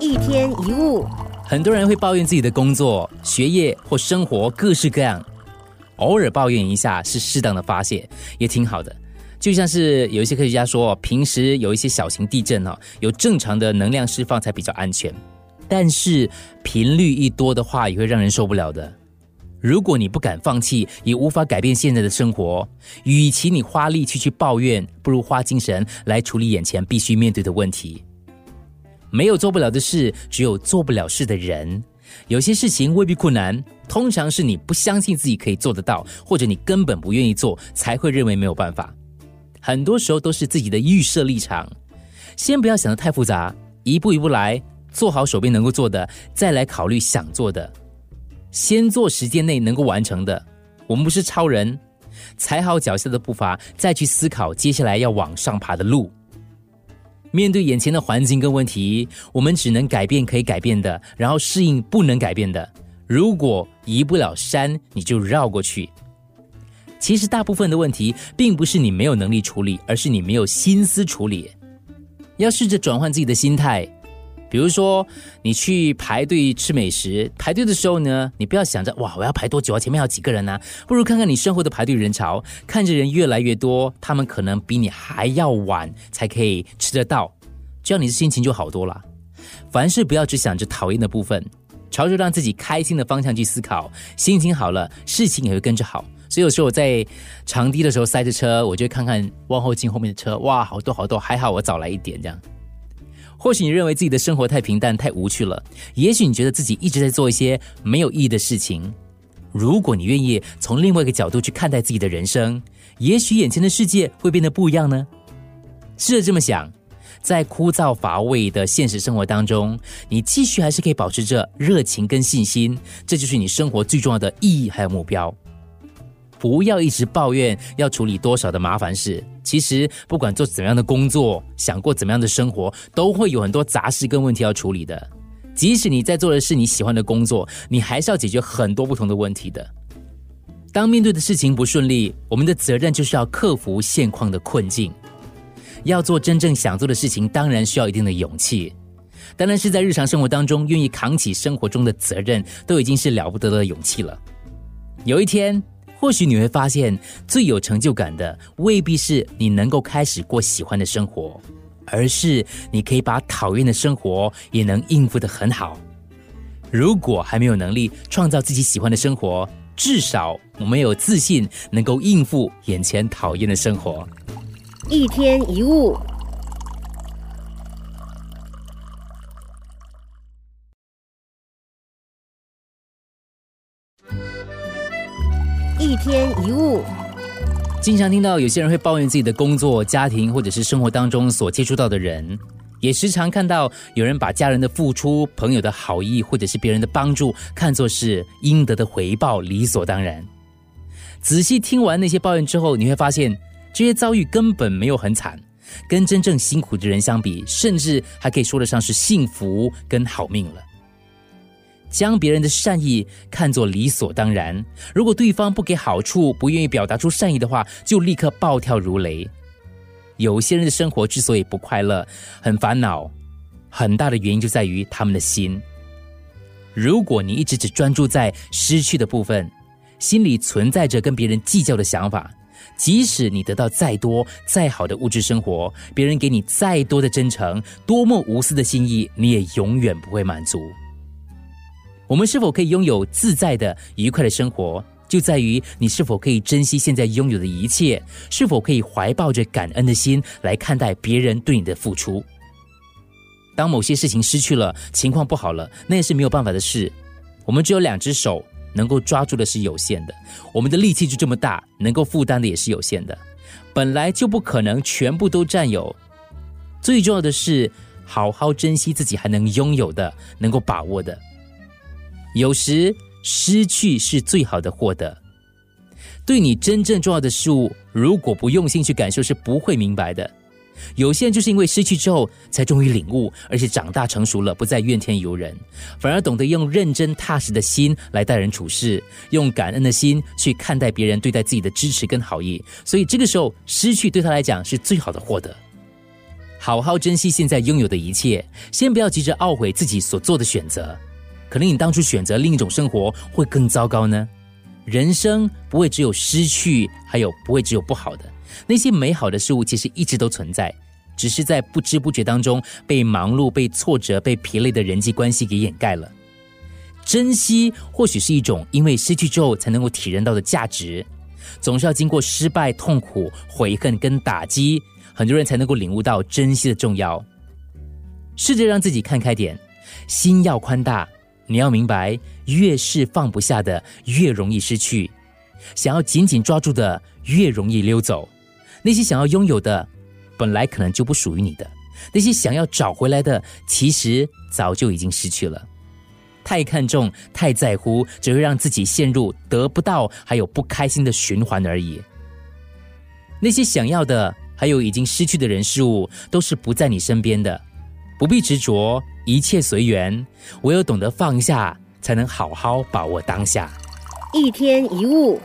一天一物，很多人会抱怨自己的工作、学业或生活各式各样，偶尔抱怨一下是适当的发泄，也挺好的。就像是有一些科学家说，平时有一些小型地震哦，有正常的能量释放才比较安全。但是频率一多的话，也会让人受不了的。如果你不敢放弃，也无法改变现在的生活，与其你花力气去抱怨，不如花精神来处理眼前必须面对的问题。没有做不了的事，只有做不了事的人。有些事情未必困难，通常是你不相信自己可以做得到，或者你根本不愿意做，才会认为没有办法。很多时候都是自己的预设立场。先不要想得太复杂，一步一步来，做好手边能够做的，再来考虑想做的。先做时间内能够完成的。我们不是超人，踩好脚下的步伐，再去思考接下来要往上爬的路。面对眼前的环境跟问题，我们只能改变可以改变的，然后适应不能改变的。如果移不了山，你就绕过去。其实大部分的问题，并不是你没有能力处理，而是你没有心思处理。要试着转换自己的心态。比如说，你去排队吃美食，排队的时候呢，你不要想着哇，我要排多久啊？前面有几个人呢？不如看看你身后的排队人潮，看着人越来越多，他们可能比你还要晚才可以吃得到，这样你的心情就好多了。凡事不要只想着讨厌的部分，朝着让自己开心的方向去思考，心情好了，事情也会跟着好。所以有时候我在长堤的时候塞着车，我就看看往后镜后面的车，哇，好多好多，还好我早来一点这样。或许你认为自己的生活太平淡、太无趣了，也许你觉得自己一直在做一些没有意义的事情。如果你愿意从另外一个角度去看待自己的人生，也许眼前的世界会变得不一样呢。试着这么想，在枯燥乏味的现实生活当中，你继续还是可以保持着热情跟信心，这就是你生活最重要的意义还有目标。不要一直抱怨要处理多少的麻烦事。其实，不管做怎样的工作，想过怎么样的生活，都会有很多杂事跟问题要处理的。即使你在做的是你喜欢的工作，你还是要解决很多不同的问题的。当面对的事情不顺利，我们的责任就是要克服现况的困境。要做真正想做的事情，当然需要一定的勇气。当然是在日常生活当中愿意扛起生活中的责任，都已经是了不得的勇气了。有一天。或许你会发现，最有成就感的未必是你能够开始过喜欢的生活，而是你可以把讨厌的生活也能应付得很好。如果还没有能力创造自己喜欢的生活，至少我们有自信能够应付眼前讨厌的生活。一天一物。一天一物，经常听到有些人会抱怨自己的工作、家庭或者是生活当中所接触到的人，也时常看到有人把家人的付出、朋友的好意或者是别人的帮助看作是应得的回报，理所当然。仔细听完那些抱怨之后，你会发现这些遭遇根本没有很惨，跟真正辛苦的人相比，甚至还可以说得上是幸福跟好命了。将别人的善意看作理所当然，如果对方不给好处，不愿意表达出善意的话，就立刻暴跳如雷。有些人的生活之所以不快乐、很烦恼，很大的原因就在于他们的心。如果你一直只专注在失去的部分，心里存在着跟别人计较的想法，即使你得到再多、再好的物质生活，别人给你再多的真诚、多么无私的心意，你也永远不会满足。我们是否可以拥有自在的、愉快的生活，就在于你是否可以珍惜现在拥有的一切，是否可以怀抱着感恩的心来看待别人对你的付出。当某些事情失去了，情况不好了，那也是没有办法的事。我们只有两只手，能够抓住的是有限的；我们的力气就这么大，能够负担的也是有限的。本来就不可能全部都占有。最重要的是，好好珍惜自己还能拥有的、能够把握的。有时失去是最好的获得。对你真正重要的事物，如果不用心去感受，是不会明白的。有些人就是因为失去之后，才终于领悟，而且长大成熟了，不再怨天尤人，反而懂得用认真踏实的心来待人处事，用感恩的心去看待别人对待自己的支持跟好意。所以这个时候，失去对他来讲是最好的获得。好好珍惜现在拥有的一切，先不要急着懊悔自己所做的选择。可能你当初选择另一种生活会更糟糕呢。人生不会只有失去，还有不会只有不好的。那些美好的事物其实一直都存在，只是在不知不觉当中被忙碌、被挫折、被疲累的人际关系给掩盖了。珍惜或许是一种因为失去之后才能够体认到的价值，总是要经过失败、痛苦、悔恨跟打击，很多人才能够领悟到珍惜的重要。试着让自己看开点，心要宽大。你要明白，越是放不下的，越容易失去；想要紧紧抓住的，越容易溜走。那些想要拥有的，本来可能就不属于你的；那些想要找回来的，其实早就已经失去了。太看重、太在乎，只会让自己陷入得不到还有不开心的循环而已。那些想要的，还有已经失去的人事物，都是不在你身边的。不必执着，一切随缘。唯有懂得放下，才能好好把握当下。一天一物，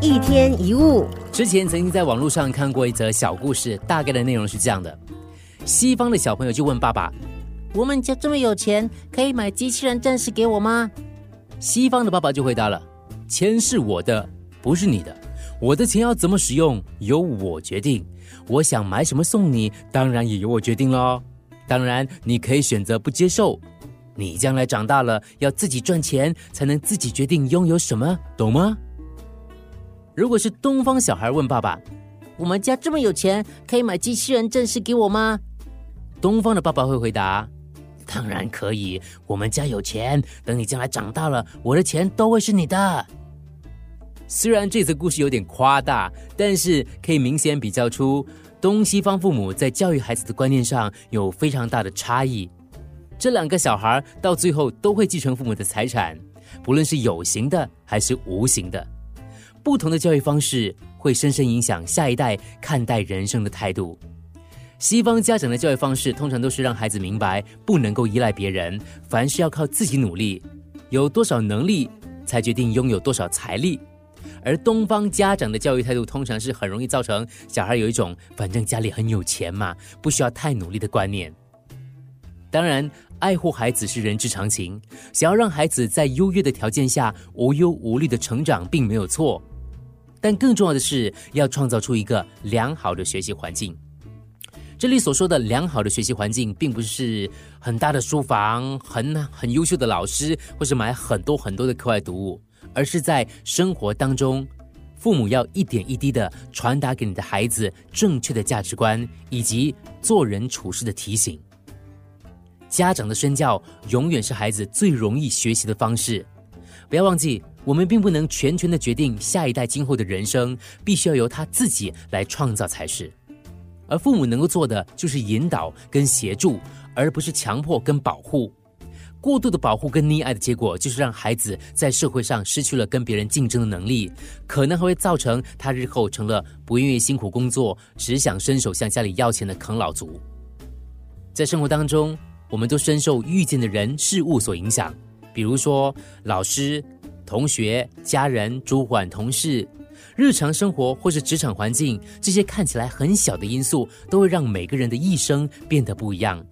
一天一物。之前曾经在网络上看过一则小故事，大概的内容是这样的：西方的小朋友就问爸爸：“我们家这么有钱，可以买机器人战士给我吗？”西方的爸爸就回答了：“钱是我的，不是你的。我的钱要怎么使用，由我决定。我想买什么送你，当然也由我决定喽。当然，你可以选择不接受。你将来长大了，要自己赚钱，才能自己决定拥有什么，懂吗？”如果是东方小孩问爸爸：“我们家这么有钱，可以买机器人正式给我吗？”东方的爸爸会回答。当然可以，我们家有钱。等你将来长大了，我的钱都会是你的。虽然这则故事有点夸大，但是可以明显比较出东西方父母在教育孩子的观念上有非常大的差异。这两个小孩到最后都会继承父母的财产，不论是有形的还是无形的。不同的教育方式会深深影响下一代看待人生的态度。西方家长的教育方式通常都是让孩子明白不能够依赖别人，凡事要靠自己努力，有多少能力才决定拥有多少财力。而东方家长的教育态度通常是很容易造成小孩有一种反正家里很有钱嘛，不需要太努力的观念。当然，爱护孩子是人之常情，想要让孩子在优越的条件下无忧无虑的成长并没有错，但更重要的是要创造出一个良好的学习环境。这里所说的良好的学习环境，并不是很大的书房、很很优秀的老师，或是买很多很多的课外读物，而是在生活当中，父母要一点一滴的传达给你的孩子正确的价值观以及做人处事的提醒。家长的身教永远是孩子最容易学习的方式。不要忘记，我们并不能全权的决定下一代今后的人生，必须要由他自己来创造才是。而父母能够做的就是引导跟协助，而不是强迫跟保护。过度的保护跟溺爱的结果，就是让孩子在社会上失去了跟别人竞争的能力，可能还会造成他日后成了不愿意辛苦工作，只想伸手向家里要钱的啃老族。在生活当中，我们都深受遇见的人事物所影响，比如说老师、同学、家人、主管、同事。日常生活或是职场环境，这些看起来很小的因素，都会让每个人的一生变得不一样。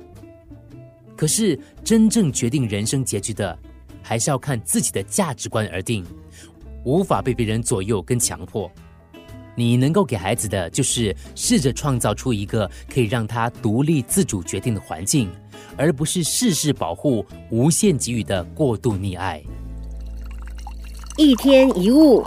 可是，真正决定人生结局的，还是要看自己的价值观而定，无法被别人左右跟强迫。你能够给孩子的，就是试着创造出一个可以让他独立自主决定的环境，而不是事事保护、无限给予的过度溺爱。一天一物。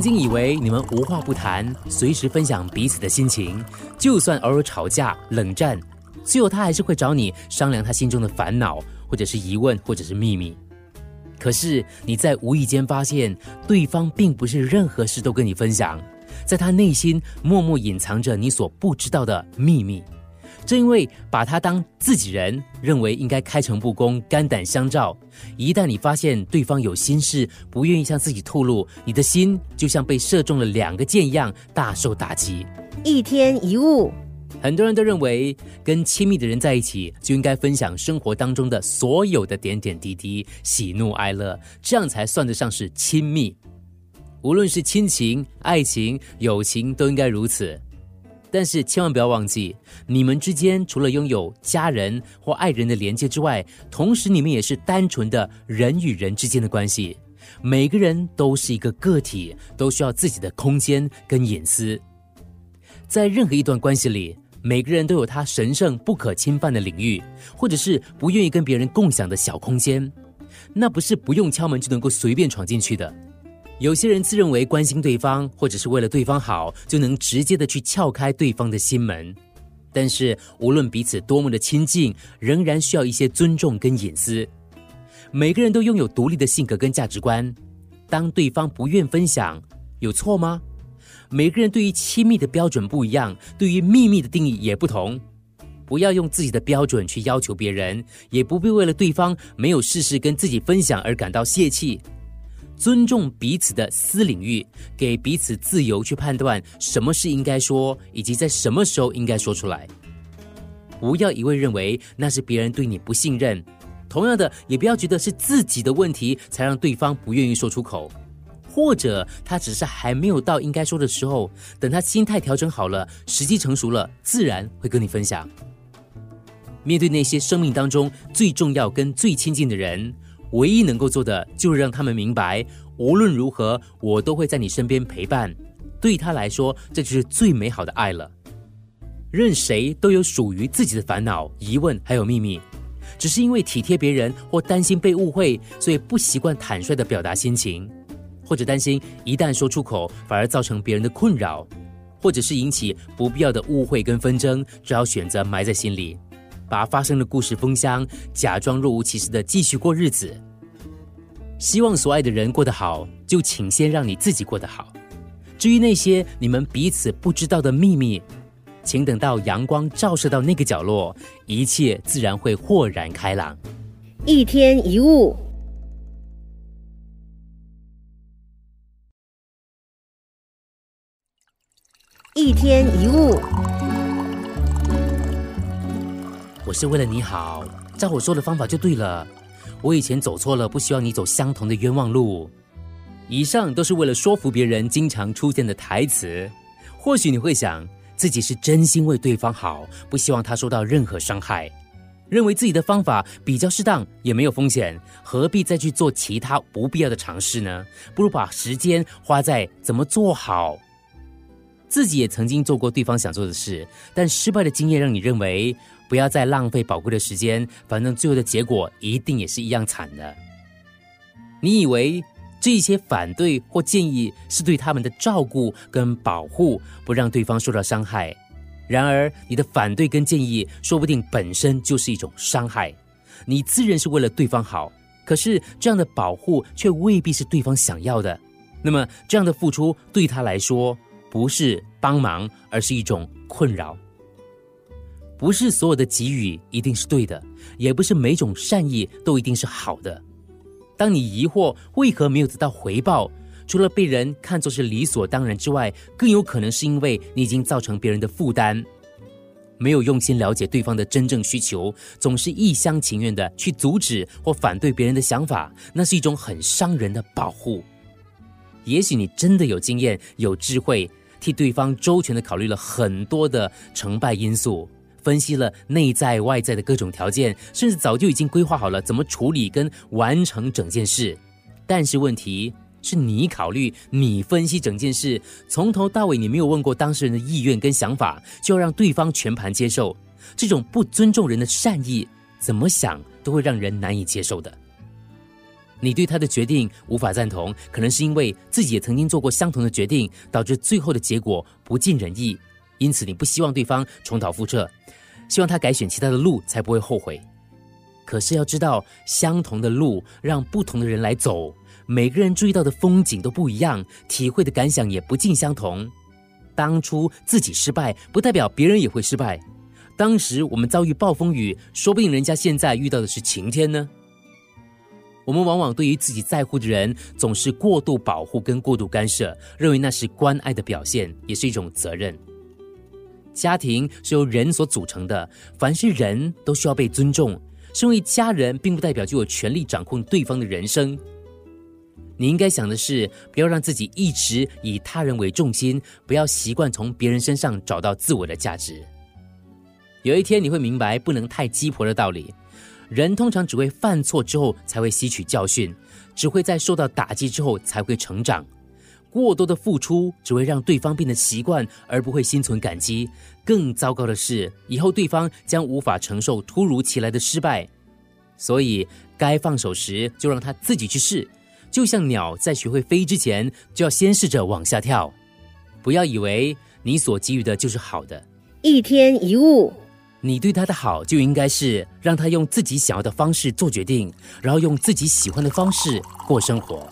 曾经以为你们无话不谈，随时分享彼此的心情，就算偶尔吵架冷战，最后他还是会找你商量他心中的烦恼，或者是疑问，或者是秘密。可是你在无意间发现，对方并不是任何事都跟你分享，在他内心默默隐藏着你所不知道的秘密。正因为把他当自己人，认为应该开诚布公、肝胆相照。一旦你发现对方有心事，不愿意向自己透露，你的心就像被射中了两个箭一样，大受打击。一天一物，很多人都认为，跟亲密的人在一起，就应该分享生活当中的所有的点点滴滴、喜怒哀乐，这样才算得上是亲密。无论是亲情、爱情、友情，都应该如此。但是千万不要忘记，你们之间除了拥有家人或爱人的连接之外，同时你们也是单纯的人与人之间的关系。每个人都是一个个体，都需要自己的空间跟隐私。在任何一段关系里，每个人都有他神圣不可侵犯的领域，或者是不愿意跟别人共享的小空间。那不是不用敲门就能够随便闯进去的。有些人自认为关心对方，或者是为了对方好，就能直接的去撬开对方的心门。但是，无论彼此多么的亲近，仍然需要一些尊重跟隐私。每个人都拥有独立的性格跟价值观。当对方不愿分享，有错吗？每个人对于亲密的标准不一样，对于秘密的定义也不同。不要用自己的标准去要求别人，也不必为了对方没有事事跟自己分享而感到泄气。尊重彼此的私领域，给彼此自由去判断什么是应该说，以及在什么时候应该说出来。不要一味认为那是别人对你不信任，同样的，也不要觉得是自己的问题才让对方不愿意说出口，或者他只是还没有到应该说的时候，等他心态调整好了，时机成熟了，自然会跟你分享。面对那些生命当中最重要跟最亲近的人。唯一能够做的，就是让他们明白，无论如何，我都会在你身边陪伴。对他来说，这就是最美好的爱了。任谁都有属于自己的烦恼、疑问，还有秘密，只是因为体贴别人或担心被误会，所以不习惯坦率的表达心情，或者担心一旦说出口，反而造成别人的困扰，或者是引起不必要的误会跟纷争，只好选择埋在心里。把发生的故事封箱，假装若无其事的继续过日子。希望所爱的人过得好，就请先让你自己过得好。至于那些你们彼此不知道的秘密，请等到阳光照射到那个角落，一切自然会豁然开朗。一天一物，一天一物。我是为了你好，照我说的方法就对了。我以前走错了，不希望你走相同的冤枉路。以上都是为了说服别人经常出现的台词。或许你会想，自己是真心为对方好，不希望他受到任何伤害，认为自己的方法比较适当，也没有风险，何必再去做其他不必要的尝试呢？不如把时间花在怎么做好。自己也曾经做过对方想做的事，但失败的经验让你认为。不要再浪费宝贵的时间，反正最后的结果一定也是一样惨的。你以为这些反对或建议是对他们的照顾跟保护，不让对方受到伤害。然而，你的反对跟建议说不定本身就是一种伤害。你自认是为了对方好，可是这样的保护却未必是对方想要的。那么，这样的付出对他来说不是帮忙，而是一种困扰。不是所有的给予一定是对的，也不是每种善意都一定是好的。当你疑惑为何没有得到回报，除了被人看作是理所当然之外，更有可能是因为你已经造成别人的负担，没有用心了解对方的真正需求，总是一厢情愿的去阻止或反对别人的想法，那是一种很伤人的保护。也许你真的有经验、有智慧，替对方周全的考虑了很多的成败因素。分析了内在外在的各种条件，甚至早就已经规划好了怎么处理跟完成整件事。但是问题是你考虑、你分析整件事，从头到尾你没有问过当事人的意愿跟想法，就要让对方全盘接受，这种不尊重人的善意，怎么想都会让人难以接受的。你对他的决定无法赞同，可能是因为自己也曾经做过相同的决定，导致最后的结果不尽人意。因此，你不希望对方重蹈覆辙，希望他改选其他的路，才不会后悔。可是要知道，相同的路让不同的人来走，每个人注意到的风景都不一样，体会的感想也不尽相同。当初自己失败，不代表别人也会失败；当时我们遭遇暴风雨，说不定人家现在遇到的是晴天呢。我们往往对于自己在乎的人总是过度保护跟过度干涉，认为那是关爱的表现，也是一种责任。家庭是由人所组成的，凡是人都需要被尊重。身为家人，并不代表就有权利掌控对方的人生。你应该想的是，不要让自己一直以他人为重心，不要习惯从别人身上找到自我的价值。有一天你会明白，不能太鸡婆的道理。人通常只会犯错之后才会吸取教训，只会在受到打击之后才会成长。过多的付出只会让对方变得习惯，而不会心存感激。更糟糕的是，以后对方将无法承受突如其来的失败。所以，该放手时就让他自己去试。就像鸟在学会飞之前，就要先试着往下跳。不要以为你所给予的就是好的。一天一物，你对他的好就应该是让他用自己想要的方式做决定，然后用自己喜欢的方式过生活。